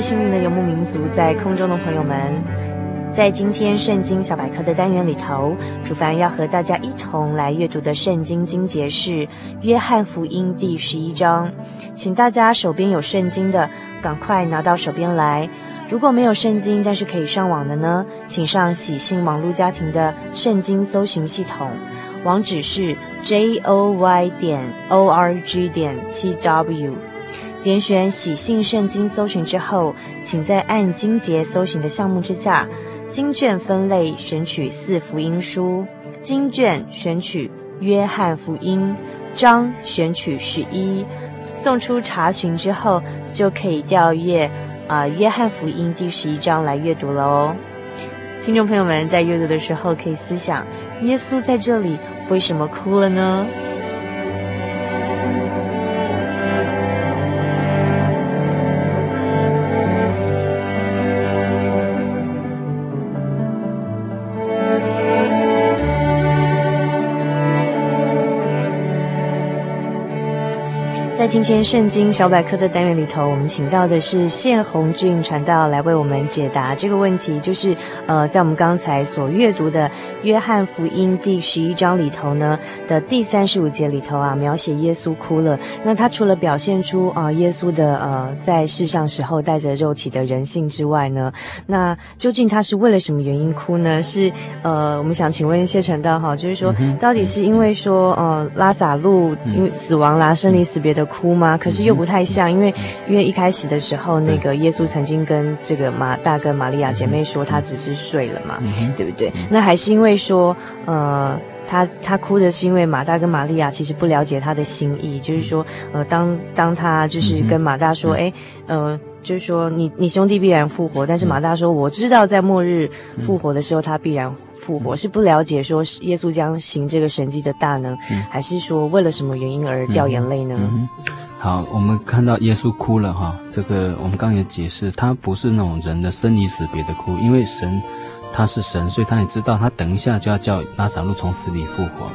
在心灵的游牧民族，在空中的朋友们，在今天圣经小百科的单元里头，主凡要和大家一同来阅读的圣经经节是《约翰福音》第十一章，请大家手边有圣经的，赶快拿到手边来；如果没有圣经，但是可以上网的呢，请上喜信网络家庭的圣经搜寻系统，网址是 j o y 点 o r g 点 t w。点选喜信圣经搜寻之后，请在按经节搜寻的项目之下，经卷分类选取四福音书，经卷选取约翰福音，章选取十一，送出查询之后，就可以调阅啊约翰福音第十一章来阅读了哦。听众朋友们在阅读的时候可以思想，耶稣在这里为什么哭了呢？在今天圣经小百科的单元里头，我们请到的是谢红俊传道来为我们解答这个问题，就是呃，在我们刚才所阅读的约翰福音第十一章里头呢的第三十五节里头啊，描写耶稣哭了。那他除了表现出啊、呃、耶稣的呃在世上时候带着肉体的人性之外呢，那究竟他是为了什么原因哭呢？是呃，我们想请问谢传道哈，就是说到底是因为说呃拉萨路因为死亡啦，生离死别的。哭吗？可是又不太像，因为因为一开始的时候，那个耶稣曾经跟这个马大跟玛利亚姐妹说，他只是睡了嘛，对不对？那还是因为说，呃，他他哭的是因为马大跟玛利亚其实不了解他的心意，就是说，呃，当当他就是跟马大说，哎，呃，就是说你你兄弟必然复活，但是马大说我知道在末日复活的时候他必然。复活是不了解说耶稣将行这个神迹的大能，嗯、还是说为了什么原因而掉眼泪呢？好，我们看到耶稣哭了哈，这个我们刚也解释，他不是那种人的生离死别的哭，因为神他是神，所以他也知道他等一下就要叫拉撒路从死里复活，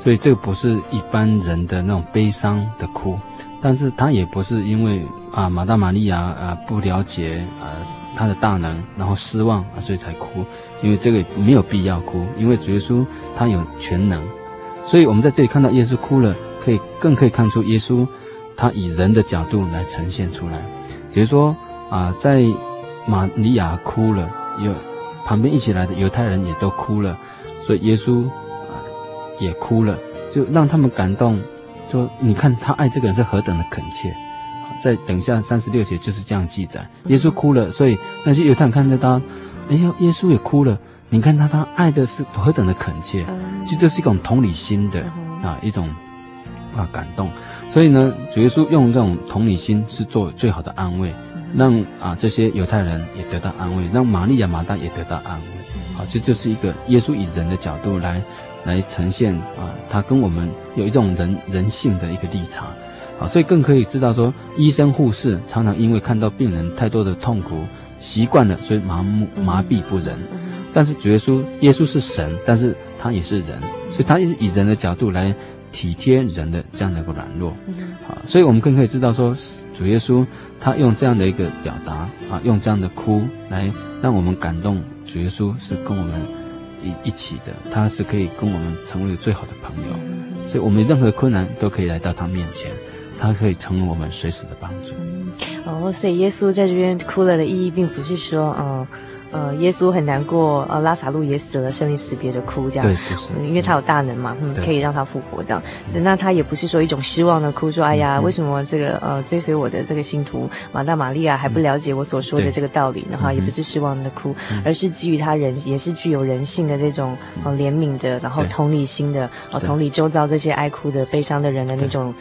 所以这个不是一般人的那种悲伤的哭，但是他也不是因为啊马大玛利亚啊不了解啊他的大能，然后失望啊所以才哭。因为这个没有必要哭，因为主耶稣他有全能，所以我们在这里看到耶稣哭了，可以更可以看出耶稣他以人的角度来呈现出来。比如说啊，在玛利亚哭了，有旁边一起来的犹太人也都哭了，所以耶稣啊也哭了，就让他们感动，说你看他爱这个人是何等的恳切。在等一下三十六节就是这样记载，耶稣哭了，所以那些犹太人看得到。哎呦，耶稣也哭了。你看他，他爱的是何等的恳切，其实这是一种同理心的啊，一种啊感动。所以呢，主耶稣用这种同理心是做最好的安慰，让啊这些犹太人也得到安慰，让玛利亚、马大也得到安慰。好，这就是一个耶稣以人的角度来来呈现啊，他跟我们有一种人人性的一个立场。啊，所以更可以知道说，医生护士常常因为看到病人太多的痛苦。习惯了，所以麻木麻痹不仁。但是主耶稣，耶稣是神，但是他也是人，所以他也是以人的角度来体贴人的这样的一个软弱。啊，所以我们更可以知道说，主耶稣他用这样的一个表达啊，用这样的哭来让我们感动。主耶稣是跟我们一一起的，他是可以跟我们成为最好的朋友，所以我们任何困难都可以来到他面前，他可以成为我们随时的帮助。哦，所以耶稣在这边哭了的意义，并不是说，嗯、呃，呃，耶稣很难过，呃，拉萨路也死了，生离死别的哭这样。对，因为他有大能嘛，嗯，可以让他复活这样。所以那他也不是说一种失望的哭，说哎呀，为什么这个呃追随我的这个信徒马大玛利亚还不了解我所说的这个道理呢？哈，也不是失望的哭，而是基于他人也是具有人性的这种呃怜悯的，然后同理心的，呃，同理周遭这些哀哭的悲伤的人的那种。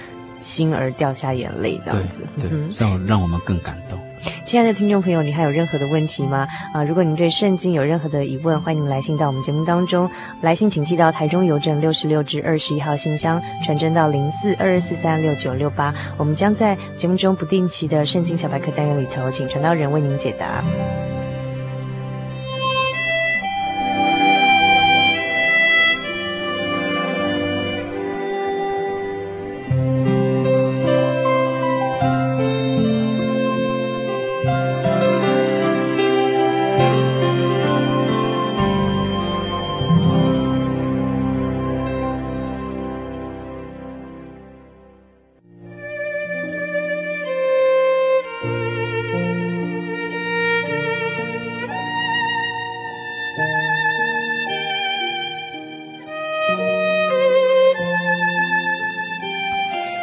心而掉下眼泪，这样子，对，这样让我们更感动。亲爱的听众朋友，你还有任何的问题吗？啊，如果您对圣经有任何的疑问，欢迎您来信到我们节目当中。来信请寄到台中邮政六十六至二十一号信箱，传真到零四二二四三六九六八。我们将在节目中不定期的圣经小百科单元里头，请传道人为您解答。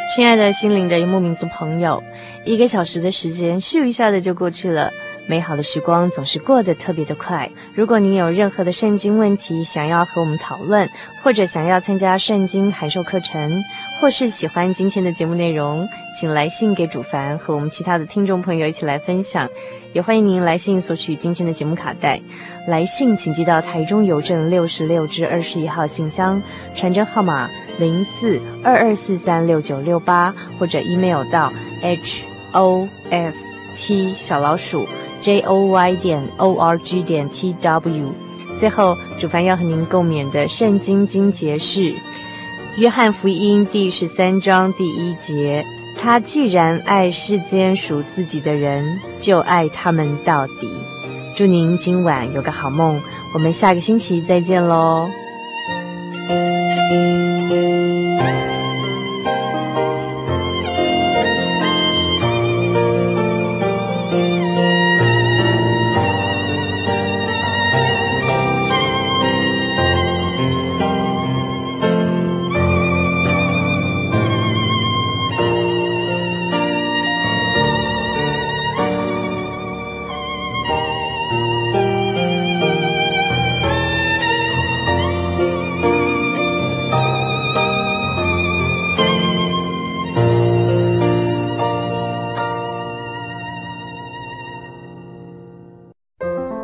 亲爱的心灵的游牧民族朋友，一个小时的时间咻一下子就过去了，美好的时光总是过得特别的快。如果您有任何的圣经问题想要和我们讨论，或者想要参加圣经函授课程，或是喜欢今天的节目内容，请来信给主凡和我们其他的听众朋友一起来分享。也欢迎您来信索取今天的节目卡带。来信请寄到台中邮政六十六至二十一号信箱，传真号码。零四二二四三六九六八，或者 email 到 h o s t 小老鼠 j o y 点 o r g 点 t w。最后，主凡要和您共勉的圣经经节是《约翰福音》第十三章第一节：“他既然爱世间属自己的人，就爱他们到底。”祝您今晚有个好梦，我们下个星期再见喽。